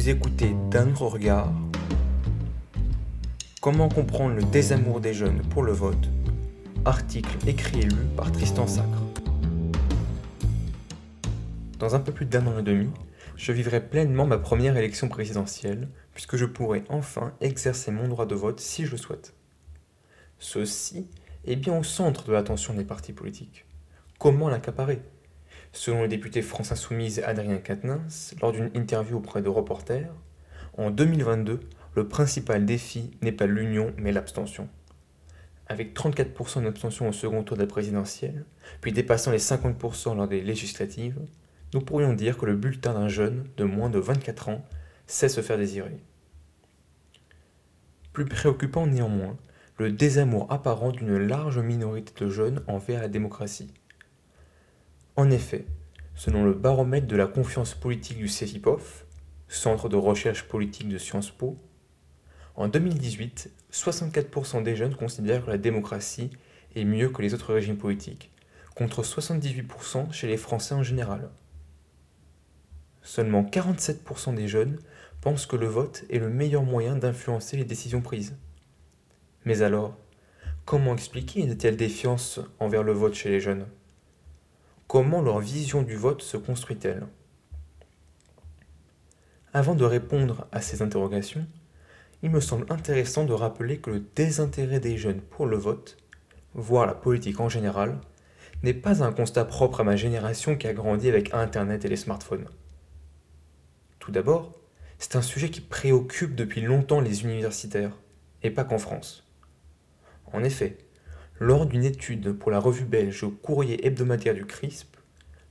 Vous écoutez d'un regard Comment comprendre le désamour des jeunes pour le vote Article écrit et lu par Tristan Sacre. Dans un peu plus d'un an et demi, je vivrai pleinement ma première élection présidentielle, puisque je pourrai enfin exercer mon droit de vote si je le souhaite. Ceci est bien au centre de l'attention des partis politiques. Comment l'accaparer? Selon le député France Insoumise Adrien Quatennens, lors d'une interview auprès de Reporters, en 2022, le principal défi n'est pas l'union mais l'abstention. Avec 34% d'abstention au second tour de la présidentielle, puis dépassant les 50% lors des législatives, nous pourrions dire que le bulletin d'un jeune de moins de 24 ans sait se faire désirer. Plus préoccupant néanmoins, le désamour apparent d'une large minorité de jeunes envers la démocratie. En effet, selon le baromètre de la confiance politique du CEVIPOF, Centre de recherche politique de Sciences Po, en 2018, 64% des jeunes considèrent que la démocratie est mieux que les autres régimes politiques, contre 78% chez les Français en général. Seulement 47% des jeunes pensent que le vote est le meilleur moyen d'influencer les décisions prises. Mais alors, comment expliquer une telle défiance envers le vote chez les jeunes? Comment leur vision du vote se construit-elle? Avant de répondre à ces interrogations, il me semble intéressant de rappeler que le désintérêt des jeunes pour le vote, voire la politique en général, n'est pas un constat propre à ma génération qui a grandi avec Internet et les smartphones. Tout d'abord, c'est un sujet qui préoccupe depuis longtemps les universitaires, et pas qu'en France. En effet, lors d'une étude pour la revue belge Courrier hebdomadaire du CRISP,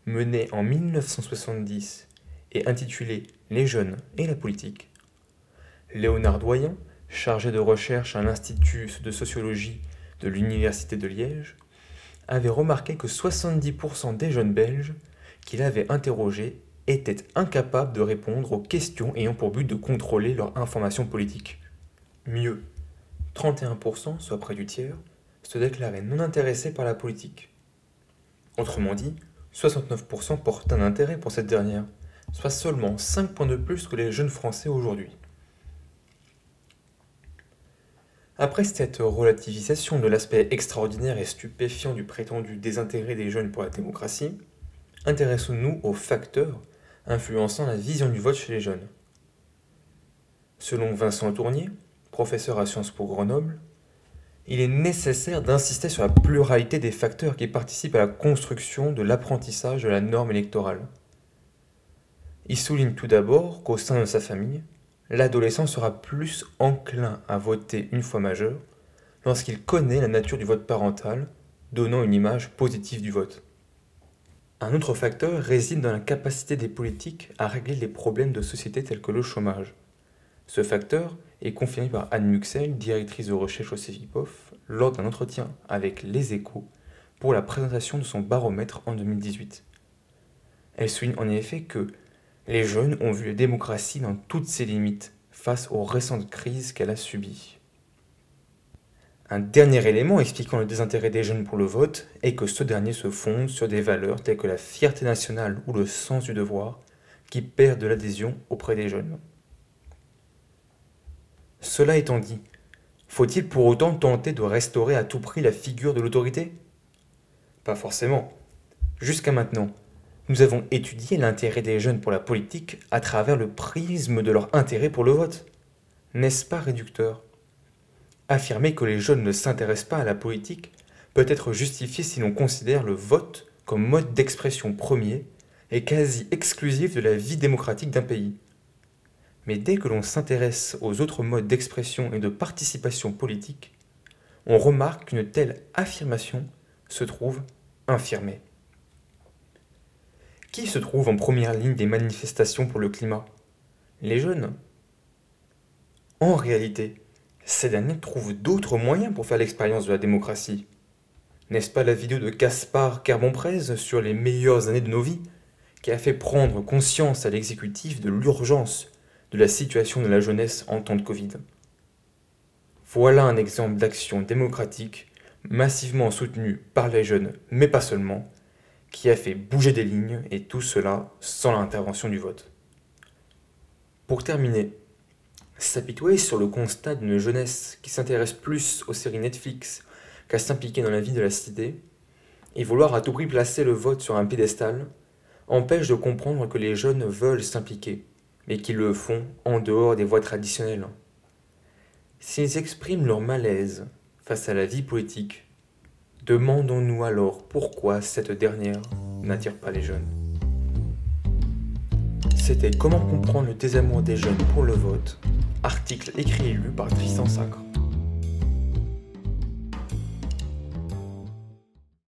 menée en 1970 et intitulée Les jeunes et la politique, Léonard Doyen, chargé de recherche à l'Institut de sociologie de l'Université de Liège, avait remarqué que 70% des jeunes belges qu'il avait interrogés étaient incapables de répondre aux questions ayant pour but de contrôler leur information politique. Mieux, 31%, soit près du tiers, se déclaraient non intéressés par la politique. Autrement dit, 69% portent un intérêt pour cette dernière, soit seulement 5 points de plus que les jeunes Français aujourd'hui. Après cette relativisation de l'aspect extraordinaire et stupéfiant du prétendu désintérêt des jeunes pour la démocratie, intéressons-nous aux facteurs influençant la vision du vote chez les jeunes. Selon Vincent Tournier, professeur à Sciences Po Grenoble, il est nécessaire d'insister sur la pluralité des facteurs qui participent à la construction de l'apprentissage de la norme électorale. Il souligne tout d'abord qu'au sein de sa famille, l'adolescent sera plus enclin à voter une fois majeur lorsqu'il connaît la nature du vote parental, donnant une image positive du vote. Un autre facteur réside dans la capacité des politiques à régler les problèmes de société tels que le chômage. Ce facteur est confirmé par Anne Muxel, directrice de recherche au CEVIPOF, lors d'un entretien avec Les Échos pour la présentation de son baromètre en 2018. Elle souligne en effet que les jeunes ont vu la démocratie dans toutes ses limites face aux récentes crises qu'elle a subies. Un dernier élément expliquant le désintérêt des jeunes pour le vote est que ce dernier se fonde sur des valeurs telles que la fierté nationale ou le sens du devoir qui perdent de l'adhésion auprès des jeunes. Cela étant dit, faut-il pour autant tenter de restaurer à tout prix la figure de l'autorité? Pas forcément. Jusqu'à maintenant, nous avons étudié l'intérêt des jeunes pour la politique à travers le prisme de leur intérêt pour le vote. N'est-ce pas réducteur? Affirmer que les jeunes ne s'intéressent pas à la politique peut être justifié si l'on considère le vote comme mode d'expression premier et quasi exclusif de la vie démocratique d'un pays. Mais dès que l'on s'intéresse aux autres modes d'expression et de participation politique, on remarque qu'une telle affirmation se trouve infirmée. Qui se trouve en première ligne des manifestations pour le climat? Les jeunes. En réalité, ces derniers trouvent d'autres moyens pour faire l'expérience de la démocratie. N'est-ce pas la vidéo de Caspar Carbonprez sur les meilleures années de nos vies qui a fait prendre conscience à l'exécutif de l'urgence de la situation de la jeunesse en temps de Covid. Voilà un exemple d'action démocratique massivement soutenue par les jeunes, mais pas seulement, qui a fait bouger des lignes et tout cela sans l'intervention du vote. Pour terminer, s'apitoyer sur le constat d'une jeunesse qui s'intéresse plus aux séries Netflix qu'à s'impliquer dans la vie de la cité, et vouloir à tout prix placer le vote sur un piédestal, empêche de comprendre que les jeunes veulent s'impliquer, mais qu'ils le font en dehors des voies traditionnelles. S'ils expriment leur malaise face à la vie politique, demandons-nous alors pourquoi cette dernière n'attire pas les jeunes. C'était Comment comprendre le désamour des jeunes pour le vote, article écrit et lu par Tristan Sacre.